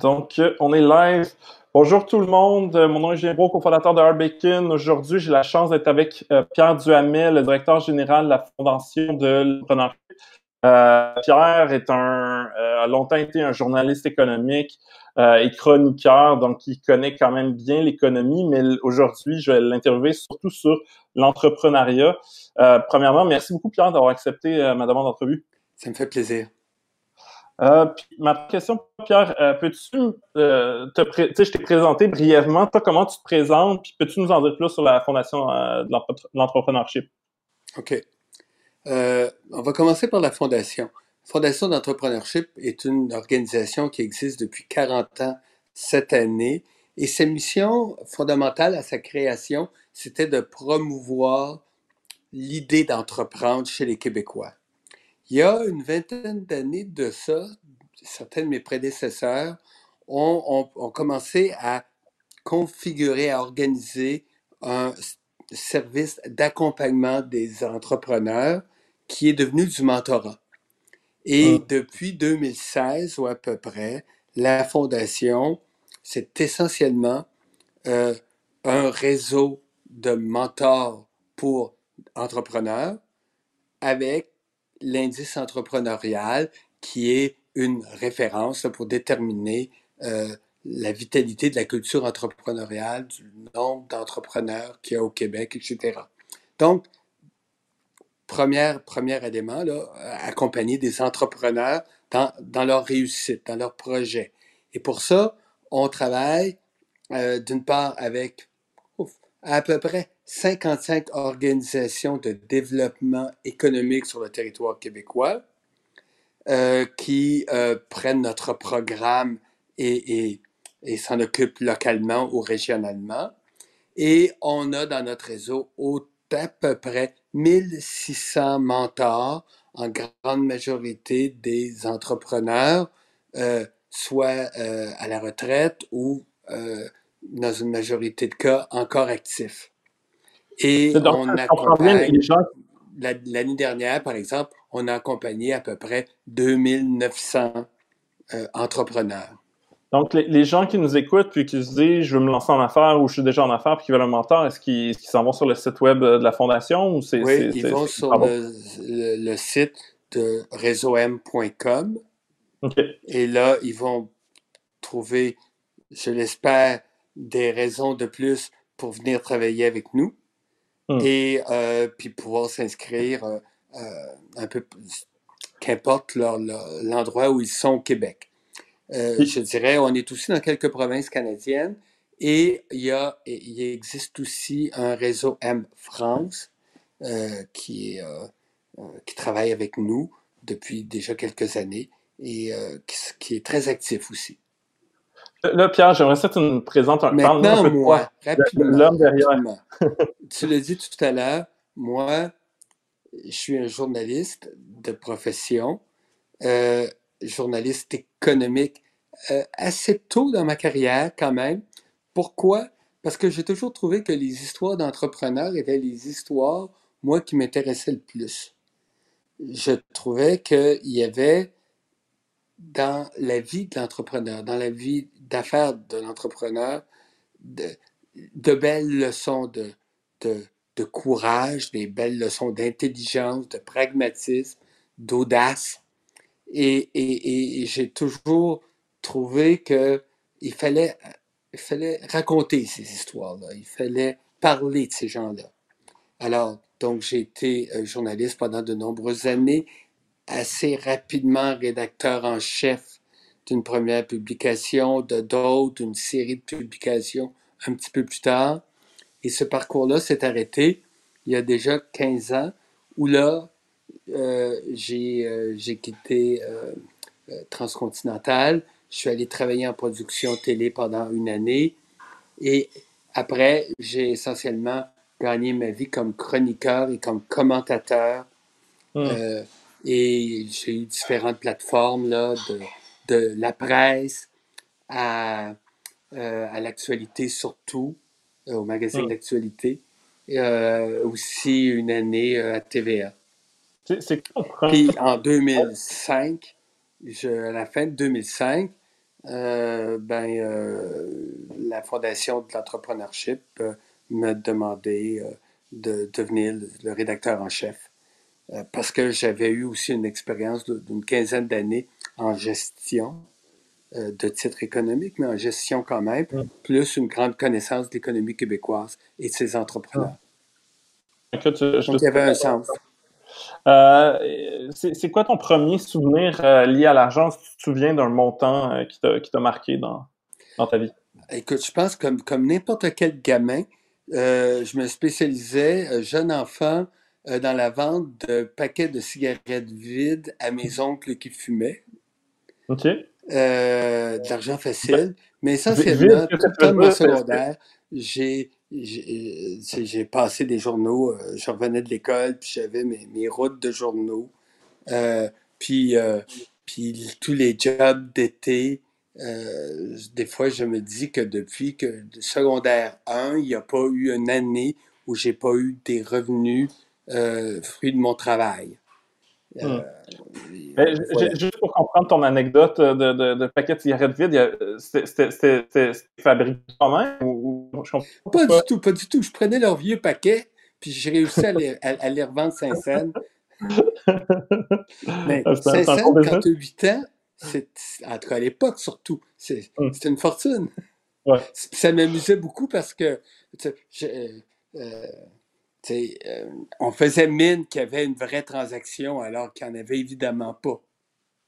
Donc, euh, on est live. Bonjour tout le monde. Euh, mon nom est Julien Bro, cofondateur de Hard Bacon. Aujourd'hui, j'ai la chance d'être avec euh, Pierre Duhamel, le directeur général de la Fondation de l'entrepreneuriat. Pierre est un, a longtemps été un journaliste économique et chroniqueur, donc il connaît quand même bien l'économie, mais aujourd'hui, je vais l'interviewer surtout sur l'entrepreneuriat. premièrement, merci beaucoup Pierre d'avoir accepté ma demande d'entrevue. Ça me fait plaisir. Euh, ma question, Pierre, euh, peux-tu euh, te sais, je t'ai présenté brièvement, toi, comment tu te présentes, puis peux-tu nous en dire plus sur la fondation de l'entrepreneurship? OK. on va commencer par la fondation. La Fondation d'entrepreneurship est une organisation qui existe depuis 40 ans cette année, et sa mission fondamentale à sa création, c'était de promouvoir l'idée d'entreprendre chez les Québécois. Il y a une vingtaine d'années de ça, certains de mes prédécesseurs ont, commencé à configurer, à organiser un service d'accompagnement des entrepreneurs qui est devenu du mentorat. Et ah. depuis 2016 ou à peu près, la fondation, c'est essentiellement euh, un réseau de mentors pour entrepreneurs avec l'indice entrepreneurial, qui est une référence pour déterminer euh, la vitalité de la culture entrepreneuriale, du nombre d'entrepreneurs qu'il y a au Québec, etc. Donc, premier, premier élément, là, accompagner des entrepreneurs dans, dans leur réussite, dans leur projet. Et pour ça, on travaille euh, d'une part avec à peu près 55 organisations de développement économique sur le territoire québécois euh, qui euh, prennent notre programme et, s'en occupent localement ou régionalement. Et on a dans notre réseau à peu près 1600 mentors, en grande majorité des entrepreneurs, euh, soit à la retraite ou dans une majorité de cas encore actifs. Et on accompagne, l'année dernière, par exemple, on a accompagné à peu près 2900 euh, entrepreneurs. Donc, les, gens qui nous écoutent puis qui se disent je veux me lancer en affaires ou je suis déjà en affaires puis qui veulent un mentor, est-ce qu'ils s'en vont sur le site web de la fondation ou c'est Oui, ils vont sur le, site de réseaum.com. Et là, ils vont trouver, je l'espère, des raisons de plus pour venir travailler avec nous. Hum. et euh, puis pouvoir s'inscrire euh, euh, un peu, qu'importe l'endroit où ils sont au Québec. Je dirais, on est aussi dans quelques provinces canadiennes et il, y a, il existe aussi un réseau M France qui, est, qui travaille avec nous depuis déjà quelques années et qui, est très actif aussi. Là, Pierre, j'aimerais ça que tu nous présentes un Maintenant, un moi, rapidement. L'homme derrière. tu l'as dit tout à l'heure, moi, je suis un journaliste de profession, euh, journaliste économique, euh, assez tôt dans ma carrière quand même. Pourquoi? Parce que j'ai toujours trouvé que les histoires d'entrepreneurs étaient les histoires, moi, qui m'intéressaient le plus. Je trouvais qu'il y avait dans la vie de l'entrepreneur, dans la vie d'affaires de l'entrepreneur, de, belles leçons de, de, de, courage, des belles leçons d'intelligence, de pragmatisme, d'audace. Et, et, et j'ai toujours trouvé qu'il fallait, il fallait raconter ces histoires-là, il fallait parler de ces gens-là. Alors, donc, j'ai été euh, journaliste pendant de nombreuses années assez rapidement rédacteur en chef d'une première publication, de d'autres, une série de publications un petit peu plus tard. Et ce parcours-là s'est arrêté il y a déjà 15 ans, où là, euh, j'ai euh, quitté euh, Transcontinental. Je suis allé travailler en production télé pendant une année. Et après, j'ai essentiellement gagné ma vie comme chroniqueur et comme commentateur. Hmm. Et j'ai eu différentes plateformes là, de, de la presse à, euh, à l'actualité surtout, euh, au magazine d'actualité, euh, aussi une année à TVA. C'est Puis en 2005, je, à la fin de 2005, euh, ben, euh, la Fondation de l'entrepreneurship m'a demandé de devenir le rédacteur en chef parce que j'avais eu aussi une expérience d'une quinzaine d'années en gestion de titres économiques, mais en gestion quand même, mm. plus une grande connaissance de l'économie québécoise et de ses entrepreneurs. Donc, il y avait un sens. Euh, c'est quoi ton premier souvenir euh, lié à l'argent, si tu te souviens d'un montant euh, qui t'a marqué dans, dans, ta vie? Écoute, je pense comme, comme n'importe quel gamin, je me spécialisais, jeune enfant, dans la vente de paquets de cigarettes vides à mes oncles qui fumaient. OK. de l'argent facile. Mais essentiellement, tout le temps mon secondaire, j'ai j'ai passé des journaux, euh, je revenais de l'école, puis j'avais mes, mes, routes de journaux. Euh, puis, euh, puis tous les jobs d'été, des fois, je me dis que depuis que secondaire 1, il n'y a pas eu une année où j'ai pas eu des revenus fruits de mon travail. Hmm. Juste pour comprendre ton anecdote de, de, de paquet de cigarettes vides, c'était fabriqué toi-même ou, Pas du tout, pas du tout. Je prenais leurs vieux paquets, puis j'ai réussi à les, à, les, revendre 5 cents. Mais 5 cents, quand tu as 8 ans, en tout cas à l'époque surtout, c'était hmm. une fortune. Ouais. Ça m'amusait beaucoup parce que je, euh, euh, on faisait mine qu'il y avait une vraie transaction alors qu'il n'y en avait évidemment pas.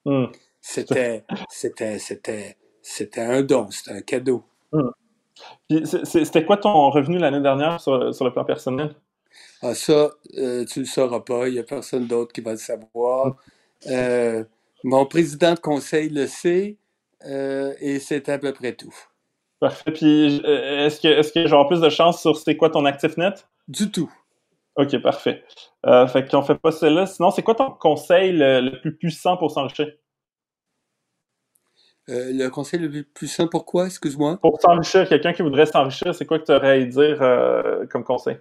Hmm. C'était, c'était, c'était, c'était un don, c'était un cadeau. Hmm. C'était quoi ton revenu l'année dernière sur, le plan personnel? Ah, ça, euh, tu ne le sauras pas. Il n'y a personne d'autre qui va le savoir. Hmm. Euh, mon président de conseil le sait et c'est à peu près tout. Parfait. Puis, est-ce que, est-ce que j'aurai plus de chance sur c'est quoi ton actif net? Du tout. OK, parfait. Euh, fait qu'on fait pas cela. Sinon, c'est quoi ton conseil le, plus puissant pour s'enrichir? Euh, le conseil le plus puissant pourquoi, excuse-moi? Pour s'enrichir, quelqu'un qui voudrait s'enrichir, c'est quoi que tu aurais à dire euh, comme conseil?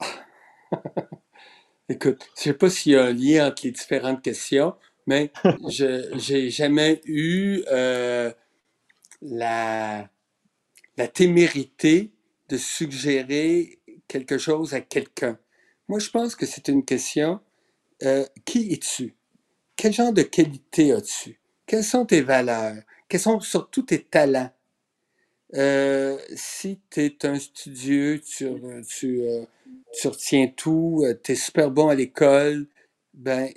Écoute, je sais pas s'il y a un lien entre les différentes questions, mais je j'ai jamais eu euh, la, la témérité de suggérer quelque chose à quelqu'un. Moi, je pense que c'est une question, euh, qui es-tu? Quel genre de qualité as-tu? Quelles sont tes valeurs? Quels sont surtout tes talents? Euh, si tu es un studieux, tu, tu, euh, tu retiens tout, tu es super bon à l'école, ben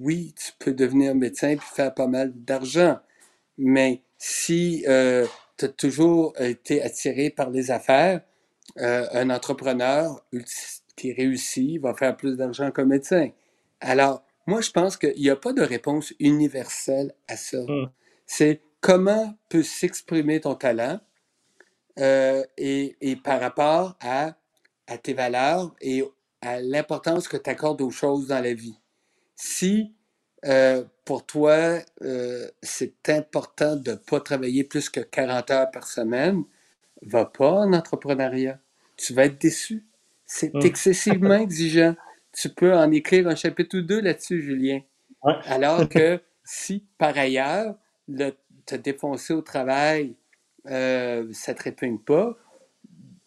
oui, tu peux devenir médecin et faire pas mal d'argent. Mais si tu as toujours été attiré par les affaires, euh, un entrepreneur qui réussit va faire plus d'argent qu'un médecin. Alors, moi, je pense qu'il n'y a pas de réponse universelle à ça. Hmm. C'est comment peut s'exprimer ton talent euh, et, par rapport à, à tes valeurs et à l'importance que tu accordes aux choses dans la vie. Si euh, pour toi, c'est important de ne pas travailler plus que 40 heures par semaine, va pas en entrepreneuriat. Tu vas être déçu. C'est hum. excessivement exigeant. Tu peux en écrire un chapitre ou deux là-dessus, Julien. Alors que si, par ailleurs, te défoncer au travail, euh, ça te répugne pas,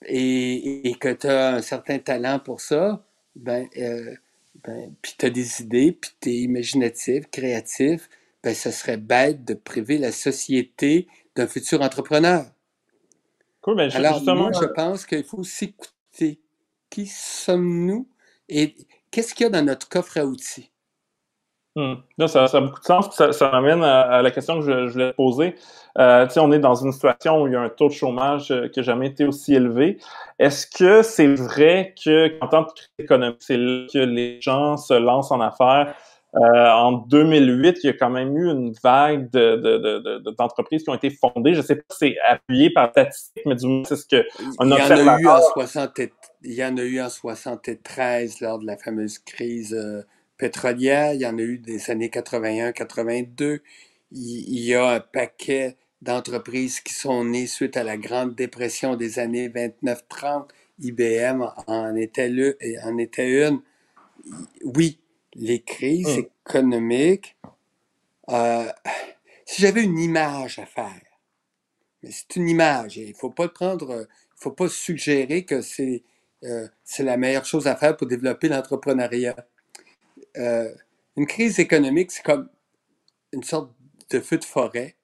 et, que tu as un certain talent pour ça, ben, euh, ben puis tu as des idées, puis tu es imaginatif, créatif, ben, ça serait bête de priver la société d'un futur entrepreneur. Ben, Alors, moi, je pense qu'il faut s'écouter. Qui sommes-nous et qu'est-ce qu'il y a dans notre coffre à outils? Hmm. ça, a beaucoup de sens. Ça, ça m'amène à, la question que je, voulais poser. Euh, on est dans une situation où il y a un taux de chômage euh, qui n'a jamais été aussi élevé. Est-ce que c'est vrai qu'en tant que économique, c'est là que les gens se lancent en affaires? Euh, en 2008, il y a quand même eu une vague d'entreprises de, de, qui ont été fondées. Je ne sais pas si c'est appuyé par statistique, mais du moins, c'est ce que il y, en a eu en 60, il y en a eu en 73 lors de la fameuse crise euh, pétrolière. Il y en a eu des années 81-82. Il, y a un paquet d'entreprises qui sont nées suite à la Grande Dépression des années 29-30. IBM en était, le, en était une. Oui, les crises hum. économiques, euh, si j'avais une image à faire, mais c'est une image, il faut pas le prendre, il faut pas suggérer que c'est euh, c'est la meilleure chose à faire pour développer l'entrepreneuriat. Euh, une crise économique, c'est comme une sorte de feu de forêt,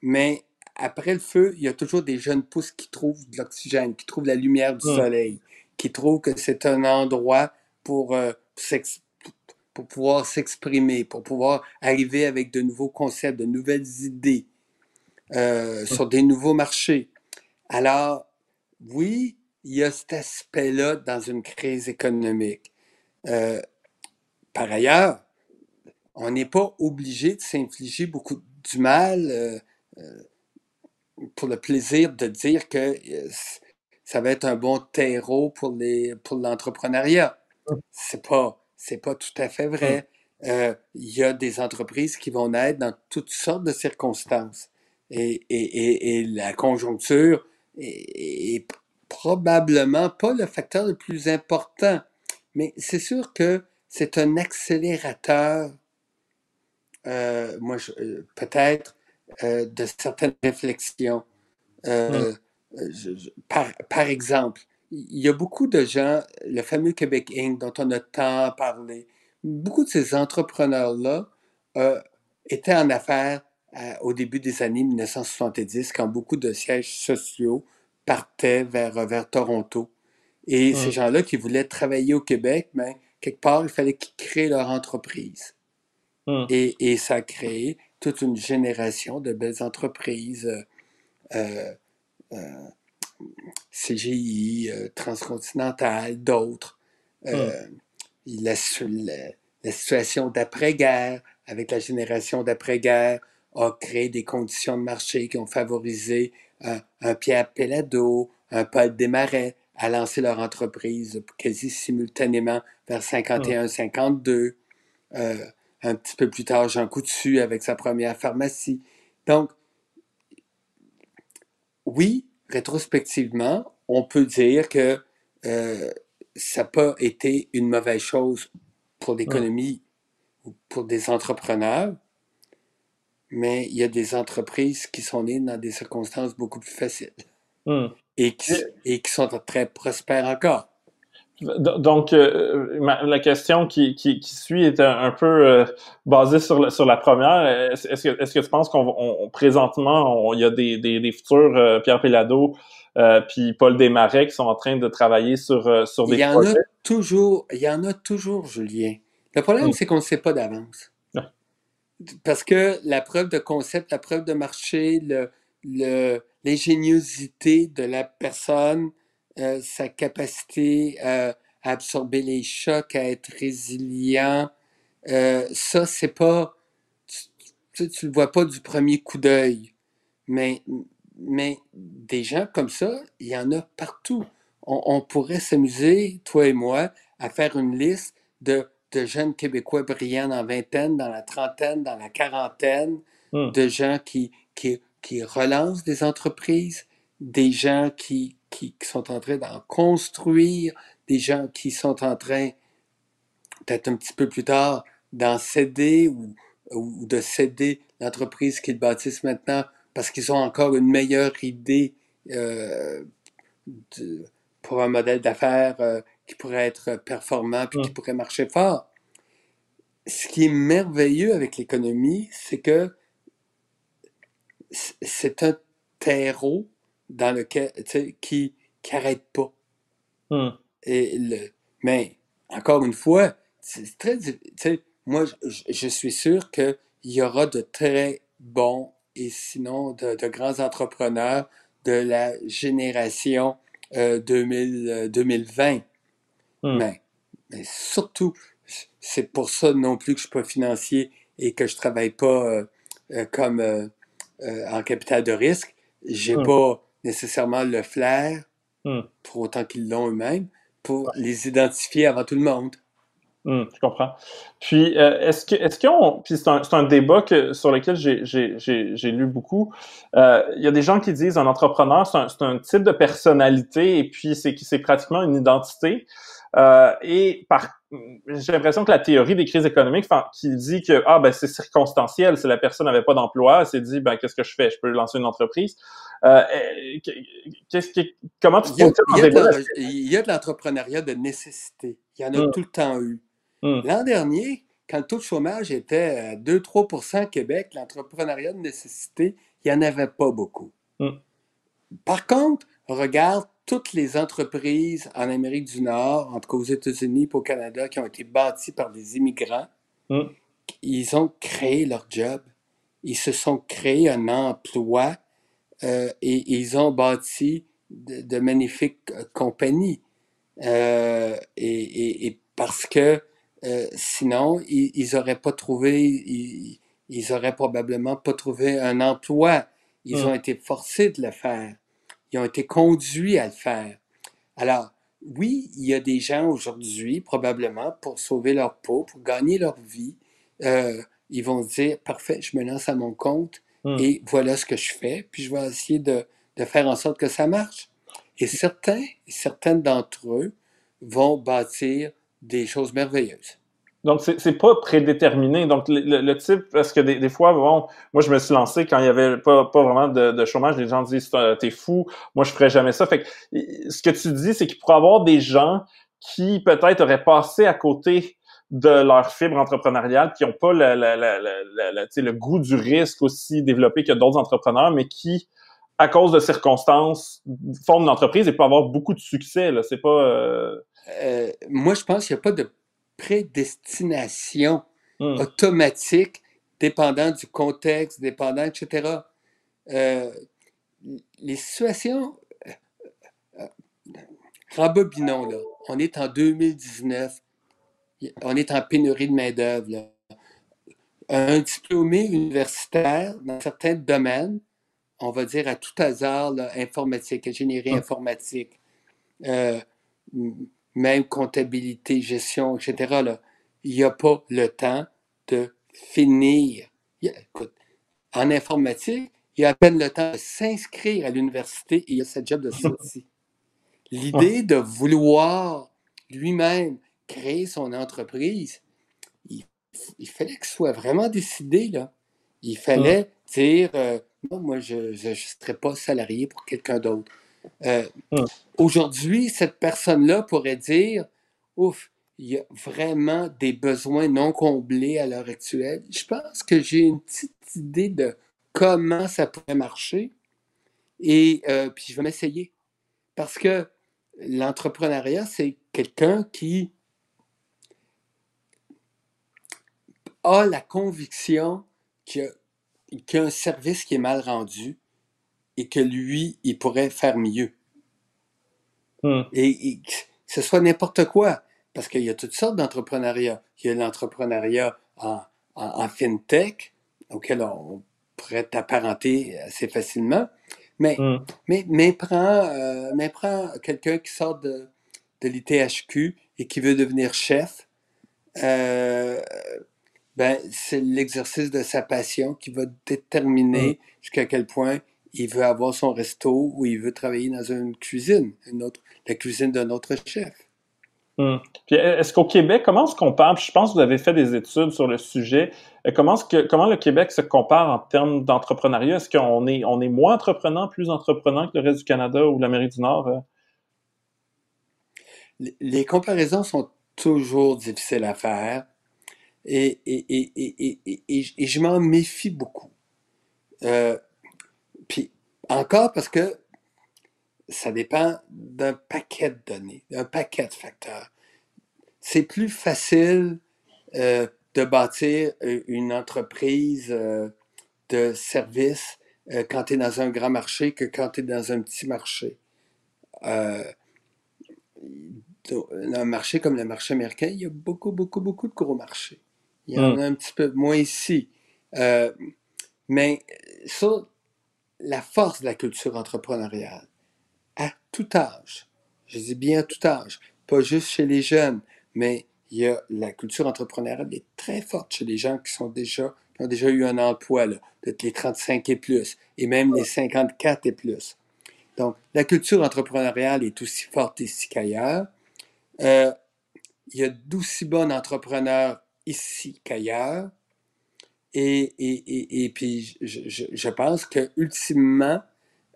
mais après le feu, il y a toujours des jeunes pousses qui trouvent de l'oxygène, qui trouvent la lumière du soleil, qui trouvent que c'est un endroit pour, euh, pour pouvoir s'exprimer, pour pouvoir arriver avec de nouveaux concepts, de nouvelles idées euh, sur des nouveaux marchés. Alors, oui, il y a cet aspect-là dans une crise économique. Euh, par ailleurs, on n'est pas obligé de s'infliger beaucoup du mal euh, pour le plaisir de dire que ça va être un bon terreau pour les pour l'entrepreneuriat. Hum. C'est pas c'est pas tout à fait vrai. Hum. Euh, il y a des entreprises qui vont naître dans toutes sortes de circonstances. Et, et, et, et la conjoncture est, est, probablement pas le facteur le plus important. Mais c'est sûr que c'est un accélérateur, euh, moi, euh, peut-être, euh, de certaines réflexions. Je, je, par, par, exemple, il y a beaucoup de gens, le fameux Québec Inc., dont on a tant parlé, beaucoup de ces entrepreneurs-là euh, étaient en affaires au début des années 1970, quand beaucoup de sièges sociaux partaient vers, vers Toronto. Et ces gens-là qui voulaient travailler au Québec, mais quelque part, il fallait qu'ils créent leur entreprise. Et, et, ça a créé toute une génération de belles entreprises, euh, euh, CGI, euh, Transcontinental, d'autres. Mmh. La, la, la, situation d'après-guerre, avec la génération d'après-guerre, a créé des conditions de marché qui ont favorisé un, un Pierre Pellado, un Paul Desmarais à lancer leur entreprise quasi simultanément vers 51-52. Euh, un petit peu plus tard, Jean Coutu avec sa première pharmacie. Donc, oui, rétrospectivement, on peut dire que euh, ça n'a pas été une mauvaise chose pour l'économie ou pour des entrepreneurs, mais il y a des entreprises qui sont nées dans des circonstances beaucoup plus faciles mmh. et, qui, et qui sont très prospères encore. Donc, euh, ma, la question qui, qui, qui, suit est un, un peu euh, basée sur, la, sur la première. Est-ce que, est que tu penses qu'on présentement, il y a des, des, des futurs euh, Pierre Pellado euh, puis Paul Desmarais qui sont en train de travailler sur, euh, sur des il y en A toujours, il y en a toujours, Julien. Le problème, c'est qu'on ne sait pas d'avance. Parce que la preuve de concept, la preuve de marché, le, le, l'ingéniosité de la personne, euh, sa capacité euh, à absorber les chocs, à être résilient, euh, ça, c'est pas... Tu, tu, le vois pas du premier coup d'œil. Mais, mais des gens comme ça, il y en a partout. On, on pourrait s'amuser, toi et moi, à faire une liste de, de jeunes Québécois brillants dans la vingtaine, dans la trentaine, dans la quarantaine, mmh. de gens qui, qui, qui relancent des entreprises, des gens qui, qui, sont en train d'en construire, des gens qui sont en train, peut-être un petit peu plus tard, d'en céder ou, ou de céder l'entreprise qu'ils bâtissent maintenant parce qu'ils ont encore une meilleure idée euh, de, pour un modèle d'affaires euh, qui pourrait être performant mmh. qui pourrait marcher fort. Ce qui est merveilleux avec l'économie, c'est que c'est un terreau dans lequel, qui n'arrête pas. Hmm. Et le, mais, encore une fois, c'est très, moi, je, je, suis sûr qu'il y aura de très bons et sinon de, de grands entrepreneurs de la génération euh, 2000, 2020. Hmm. Mais, mais surtout, c'est pour ça non plus que je suis pas financier et que je travaille pas euh, euh, comme euh, euh, en capital de risque. J'ai hmm. pas nécessairement le flair, hmm. pour autant qu'ils l'ont eux-mêmes, pour les identifier avant tout le monde. Mmh, je comprends. Puis, euh, est-ce que, est-ce qu'on, puis c'est un, un débat que, sur lequel j'ai, j'ai, j'ai, j'ai lu beaucoup. Euh, il y a des gens qui disent un entrepreneur, c'est un, c'est un type de personnalité et puis c'est, c'est pratiquement une identité. Euh, et par j'ai l'impression que la théorie des crises économiques qui dit que ah ben c'est circonstanciel, si la personne n'avait pas d'emploi, elle s'est dit ben qu'est-ce que je fais, je peux lancer une entreprise. Euh, qu'est-ce que comment tu il y, a, il, y de, l'entrepreneuriat de nécessité. Il y en a mm. tout le temps eu. Mm. L'an dernier, quand le taux de chômage était à 2-3 Québec, l'entrepreneuriat de nécessité, il n'y en avait pas beaucoup. Mm. Par contre, regarde toutes les entreprises en Amérique du Nord, en tout cas aux États-Unis et au Canada, qui ont été bâties par des immigrants, mm. ils ont créé leur job. Ils se sont créés un emploi euh, et, ils ont bâti de, magnifiques euh, compagnies. Euh, et, parce que sinon, ils n'auraient pas trouvé, ils, ils auraient probablement pas trouvé un emploi. Ils mm. ont été forcés de le faire. Ils ont été conduits à le faire. Alors, oui, il y a des gens aujourd'hui, probablement, pour sauver leur peau, pour gagner leur vie, euh, ils vont dire, parfait, je me lance à mon compte hmm. et voilà ce que je fais, puis je vais essayer de, de faire en sorte que ça marche. Et certains, certaines d'entre eux vont bâtir des choses merveilleuses. Donc, c'est pas prédéterminé. Donc, le, type, parce que des, des, fois, bon, moi, je me suis lancé quand il y avait pas, pas vraiment de, de chômage. Les gens disent, t'es fou, moi, je ferais jamais ça. Fait que, ce que tu dis, c'est qu'il pourrait y avoir des gens qui, peut-être, auraient passé à côté de leur fibre entrepreneuriale, qui n'ont pas le, le, le, goût du risque aussi développé que d'autres entrepreneurs, mais qui, à cause de circonstances, font une entreprise et peuvent avoir beaucoup de succès. C'est pas... Euh... Euh, moi, je pense qu'il n'y a pas de prédestination hmm. automatique, dépendant du contexte, dépendant, etc. Euh, les situations, euh, euh, rembobinons, là. On est en 2019. On est en pénurie de main-d'œuvre. Un diplômé universitaire dans certains domaines, on va dire à tout hasard, informatique, ingénierie hmm. informatique, même comptabilité, gestion, etc. Là, il n'y a pas le temps de finir. écoute, en informatique, il y a à peine le temps de s'inscrire à l'université et il y a sa job de sortie. L'idée de vouloir lui-même créer son entreprise, il, fallait que ce soit vraiment décidé. Là. Il fallait dire euh, non, moi, je ne serai pas salarié pour quelqu'un d'autre. Euh, hum. Aujourd'hui, cette personne-là pourrait dire Ouf, il y a vraiment des besoins non comblés à l'heure actuelle. Je pense que j'ai une petite idée de comment ça pourrait marcher et euh, puis je vais m'essayer. Parce que l'entrepreneuriat, c'est quelqu'un qui a la conviction qu'il y, a un service qui est mal rendu et que lui, il pourrait faire mieux. Hmm. Et, que ce soit n'importe quoi, parce qu'il y a toutes sortes d'entrepreneuriat. Il y a l'entrepreneuriat en, en, fintech, auquel on pourrait t'apparenter assez facilement, mais, hmm. mais, mais prends, euh, mais prends quelqu'un qui sort de, de l'ITHQ et qui veut devenir chef. Euh, ben, c'est l'exercice de sa passion qui va déterminer hmm. jusqu'à quel point il veut avoir son resto ou il veut travailler dans une cuisine, une autre, la cuisine d'un autre chef. Hmm. Puis est-ce qu'au Québec, comment se compare, je pense que vous avez fait des études sur le sujet, euh, comment, que, comment le Québec se compare en termes d'entrepreneuriat? Est-ce qu'on est, on est moins entreprenant, plus entreprenant que le reste du Canada ou l'Amérique du Nord? Euh? Les comparaisons sont toujours difficiles à faire et, et, et, et je m'en méfie beaucoup. Euh, puis encore parce que ça dépend d'un paquet de données, d'un paquet de facteurs. C'est plus facile euh, de bâtir euh, une entreprise euh, de service quand tu es dans un grand marché que quand tu es dans un petit marché. un marché comme le marché américain, il y a beaucoup, beaucoup, beaucoup de gros marchés. Il y en a hmm. un petit peu moins ici. mais ça, la force de la culture entrepreneuriale à tout âge. Je dis bien à tout âge, pas juste chez les jeunes, mais il y a la culture entrepreneuriale est très forte chez les gens qui sont déjà qui ont déjà eu un emploi, là, peut-être les 35 et plus, et même les 54 et plus. Donc, la culture entrepreneuriale est aussi forte ici qu'ailleurs. Euh, il y a d'aussi bons entrepreneurs ici qu'ailleurs. Et, et, et, puis, je, je, pense que ultimement,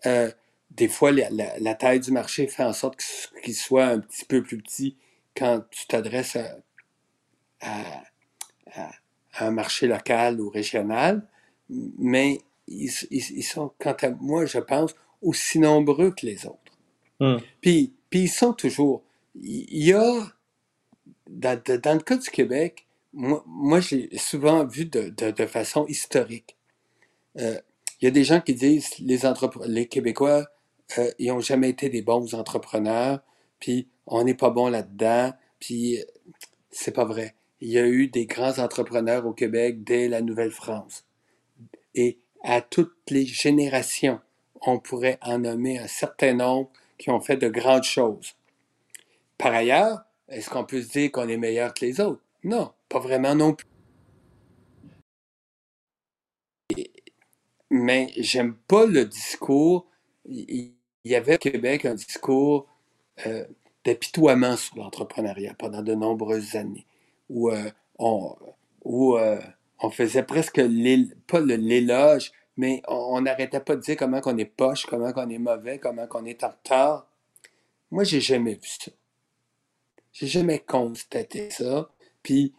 euh, des fois, la, taille du marché fait en sorte qu'il soit un petit peu plus petit quand tu t'adresses à, un marché local ou régional. Mais ils, ils, sont, quant à moi, je pense, aussi nombreux que les autres. Hmm. Puis, puis ils sont toujours. Il y a, dans, dans le cas du Québec, moi, moi je l'ai souvent vu de, façon historique. Euh, il y a des gens qui disent les, les Québécois, euh, ils n'ont jamais été des bons entrepreneurs, puis on n'est pas bon là-dedans, puis c'est pas vrai. Il y a eu des grands entrepreneurs au Québec dès la Nouvelle-France. Et à toutes les générations, on pourrait en nommer un certain nombre qui ont fait de grandes choses. Par ailleurs, est-ce qu'on peut se dire qu'on est meilleur que les autres? Non, pas vraiment non plus. Mais j'aime pas le discours. Il y avait au Québec un discours euh, d'apitoiement sur l'entrepreneuriat pendant de nombreuses années, où, euh, euh, on faisait presque pas l'éloge, mais on n'arrêtait pas de dire comment qu'on est poche, comment qu'on est mauvais, comment qu'on est en retard. Moi, j'ai jamais vu ça. J'ai jamais constaté ça. Puis,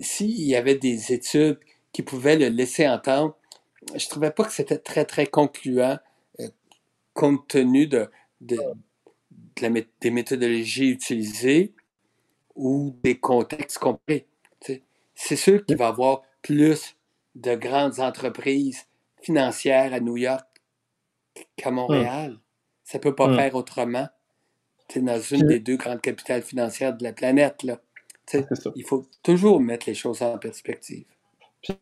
s'il y avait des études qui pouvaient le laisser entendre, je trouvais pas que c'était très, très concluant euh, compte tenu de, de, la, des méthodologies utilisées ou des contextes compris. C'est sûr qu'il va y avoir plus de grandes entreprises financières à New York qu'à Montréal. Hmm. Ça ne peut pas hmm. faire autrement. C'est dans une des deux grandes capitales financières de la planète. Là. Il faut toujours mettre les choses en perspective.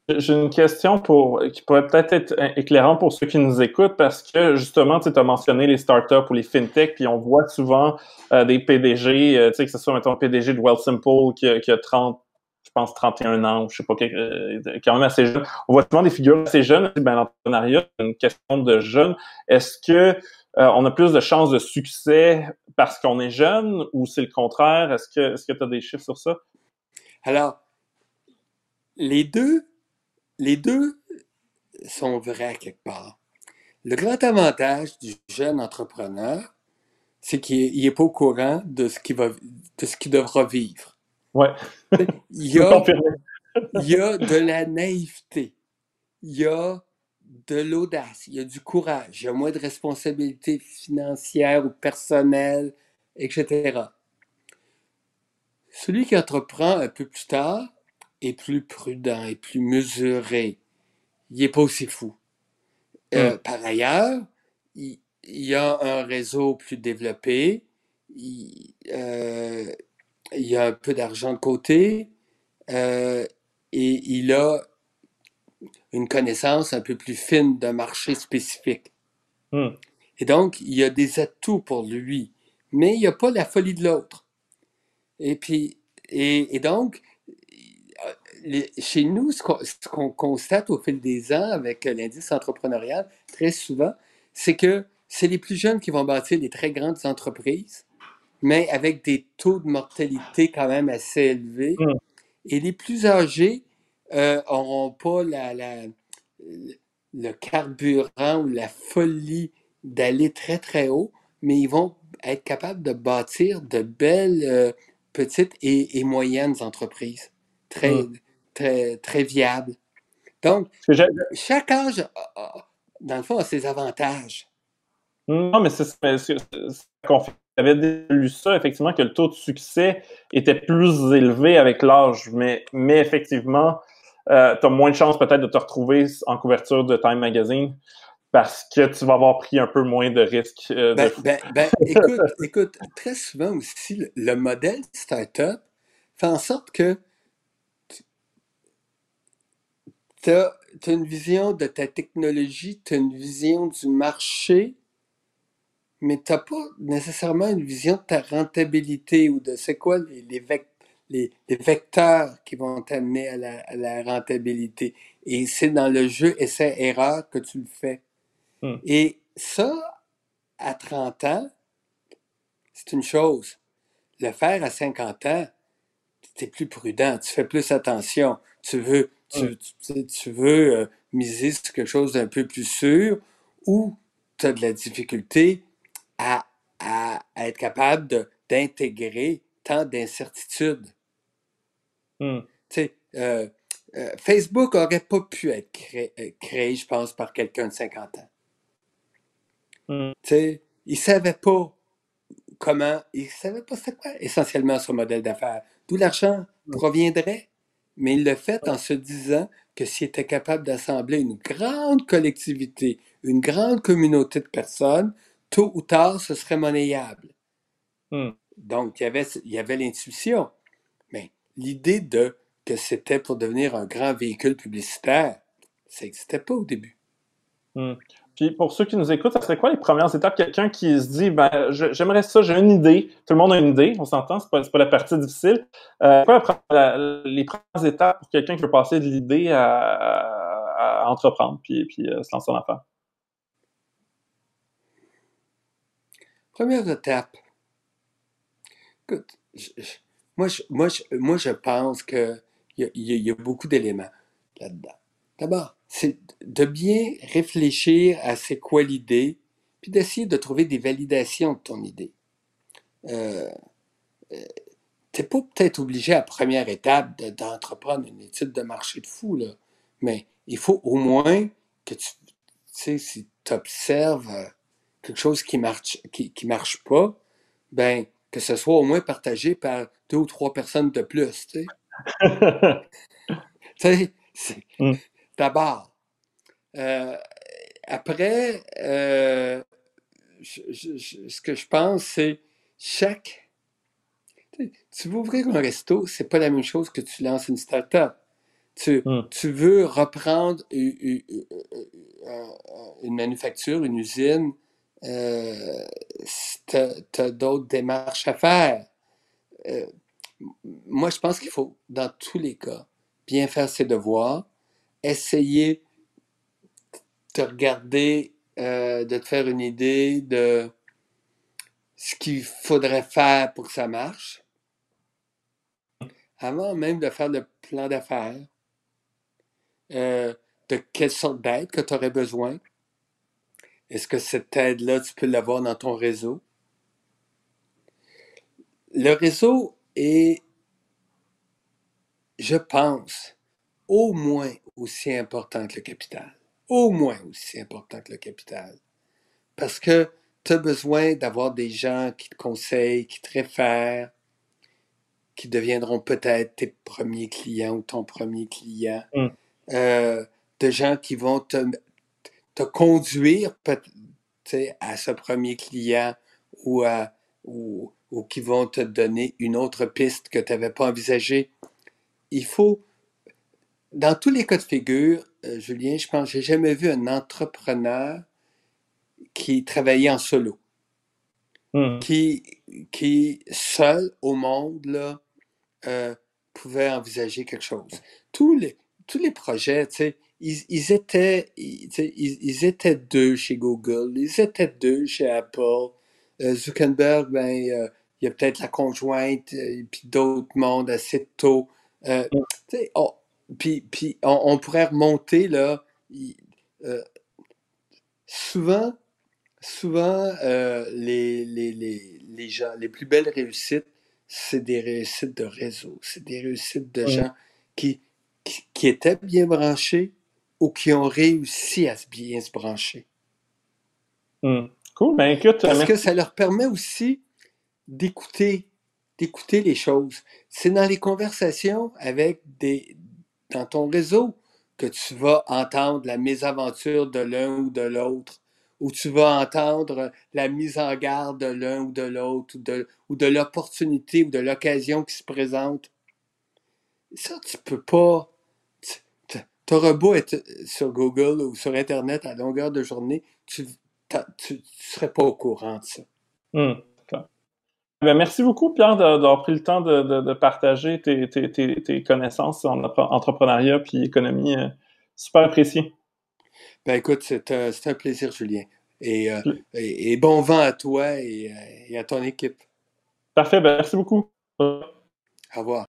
J'ai une question pour, qui pourrait peut-être être éclairante pour ceux qui nous écoutent parce que justement, tu as mentionné les startups ou les fintechs, puis on voit souvent euh, des PDG, euh, tu sais, que ce soit maintenant un PDG de Wealthsimple qui, qui a 30, je pense 31 ans, je sais pas, euh, quand même assez jeune. On voit souvent des figures assez jeunes. Ben, l'entrepreneuriat, c'est une question de jeunes. Est-ce que euh, on a plus de chances de succès parce qu'on est jeune ou c'est le contraire? Est-ce que est-ce que tu as des chiffres sur ça? Alors, les deux, les deux sont vrais quelque part. Le grand avantage du jeune entrepreneur, c'est qu'il n'est pas au courant de ce qu'il va, de ce qu'il devra vivre. Ouais. il, y a, il y a de la naïveté. Il y a de l'audace, il y a du courage, il y a moins de responsabilités financières ou personnelles, etc. Celui qui entreprend un peu plus tard est plus prudent et plus mesuré. Il n'est pas aussi fou. Euh, hmm. Par ailleurs, il, y a un réseau plus développé, il, euh, y a un peu d'argent de côté euh, et il a une connaissance un peu plus fine d'un marché spécifique. Hmm. Et donc, il y a des atouts pour lui, mais il n'y a pas la folie de l'autre. Et puis, et, donc, chez nous, ce qu'on constate au fil des ans avec l'indice entrepreneurial, très souvent, c'est que c'est les plus jeunes qui vont bâtir des très grandes entreprises, mais avec des taux de mortalité quand même assez élevés. Hmm. Et les plus âgés n'auront euh, pas la, le carburant ou la folie d'aller très très haut, mais ils vont être capables de bâtir de belles euh, petites et, moyennes entreprises, très, mmh. très, très viables. Donc, chaque âge, dans le fond, a ses avantages. Non, mais c'est j'avais lu ça, effectivement, que le taux de succès était plus élevé avec l'âge, mais, mais effectivement, euh, tu as moins de chances peut-être de te retrouver en couverture de Time Magazine parce que tu vas avoir pris un peu moins de risques. Euh, ben, ben, ben, écoute, écoute, très souvent aussi, le, modèle startup fait en sorte que tu as, une vision de ta technologie, tu as une vision du marché, mais tu n'as pas nécessairement une vision de ta rentabilité ou de c'est quoi les, les, vecteurs les, vecteurs qui vont t'amener à la, rentabilité. Et c'est dans le jeu essai-erreur que tu le fais. Hmm. Et ça, à 30 ans, c'est une chose. Le faire à 50 ans, es plus prudent, tu fais plus attention, tu veux, tu, tu, veux euh, miser sur quelque chose d'un peu plus sûr ou tu as de la difficulté à, à, être capable d'intégrer tant d'incertitudes. Hmm. Euh, euh, Facebook n'aurait pas pu être créé, je pense, par quelqu'un de 50 ans. Hmm. Tu sais, il ne savait pas comment, il ne savait pas c'était quoi essentiellement son modèle d'affaires, d'où l'argent proviendrait. Mais il l'a fait en se disant que s'il était capable d'assembler une grande collectivité, une grande communauté de personnes, tôt ou tard, ce serait monnayable. Hmm. Donc, il y avait, il y avait l'intuition. L'idée de que c'était pour devenir un grand véhicule publicitaire, ça n'existait pas au début. Hmm. Puis pour ceux qui nous écoutent, ça serait quoi les premières étapes? Quelqu'un qui se dit, ben, j'aimerais ça, j'ai une idée. Tout le monde a une idée, on s'entend, c'est pas, pas la partie difficile. Euh, quoi les premières étapes pour quelqu'un qui veut passer de l'idée à, entreprendre puis, puis euh, se lancer en affaires? Première étape. Écoute, moi, je, pense qu'il y, a beaucoup d'éléments là-dedans. D'abord, c'est de bien réfléchir à c'est quoi l'idée, puis d'essayer de trouver des validations de ton idée. Euh, euh t'es pas peut-être obligé à première étape d'entreprendre une étude de marché de fou, mais il faut au moins que tu, tu sais, si tu observes euh, quelque chose qui marche, marche pas, ben, que ce soit au moins partagé par deux ou trois personnes de plus, tu sais. Mm. D'abord. Euh, après, euh, ce que je pense, c'est chaque. Tu veux ouvrir un resto, c'est pas la même chose que tu lances une start-up. Tu, mm. tu veux reprendre une, manufacture, une usine, euh, d'autres démarches à faire. Euh, moi, je pense qu'il faut, dans tous les cas, bien faire ses devoirs, essayer de regarder, euh, de te faire une idée de ce qu'il faudrait faire pour que ça marche, avant même de faire le plan d'affaires, de quelle sorte d'aide que tu aurais besoin. Est-ce que cette aide-là, tu peux l'avoir dans ton réseau? Le réseau est, je pense, au moins aussi important que le capital. Au moins aussi important que le capital. Parce que tu as besoin d'avoir des gens qui te conseillent, qui te réfèrent, qui deviendront peut-être tes premiers clients ou ton premier client. Mm. Euh, de gens qui vont te, te conduire à ce premier client ou, à, ou, ou qui vont te donner une autre piste que tu n'avais pas envisagée. Il faut dans tous les cas de figure, euh, Julien, je pense que j'ai jamais vu un entrepreneur qui travaillait en solo. Hmm. Qui, qui, seul au monde, là, euh, pouvait envisager quelque chose. Tous les, tous les projets, tu sais, ils, étaient, ils, étaient deux chez Google, ils étaient deux chez Apple. Euh, Zuckerberg, ben, il y a peut-être la conjointe, et puis d'autres mondes assez tôt. Tu sais, puis, puis on, pourrait remonter, là, euh, souvent, souvent, euh, les, les, les, les, gens, les plus belles réussites, c'est des réussites de réseau, c'est des réussites de gens qui, qui, étaient bien branchés ou qui ont réussi à bien se brancher. Hmm. Cool, ben écoute. Parce que ça leur permet aussi d'écouter, d'écouter les choses. C'est dans les conversations avec des, dans ton réseau que tu vas entendre la mésaventure de l'un ou de l'autre, ou tu vas entendre la mise en garde de l'un ou de l'autre, ou de, ou de l'opportunité ou de l'occasion qui se présente. Ça, tu peux pas. Beau être sur Google ou sur Internet à longueur de journée, tu ne serais pas au courant de ça. Hmm. Ben, merci beaucoup, Pierre, d'avoir pris le temps de, partager tes, connaissances en entrepreneuriat puis économie. Euh, super apprécié. Ben écoute, c'est un, plaisir, Julien. Euh, et, bon vent à toi et, et à ton équipe. Parfait, ben merci beaucoup. Au revoir.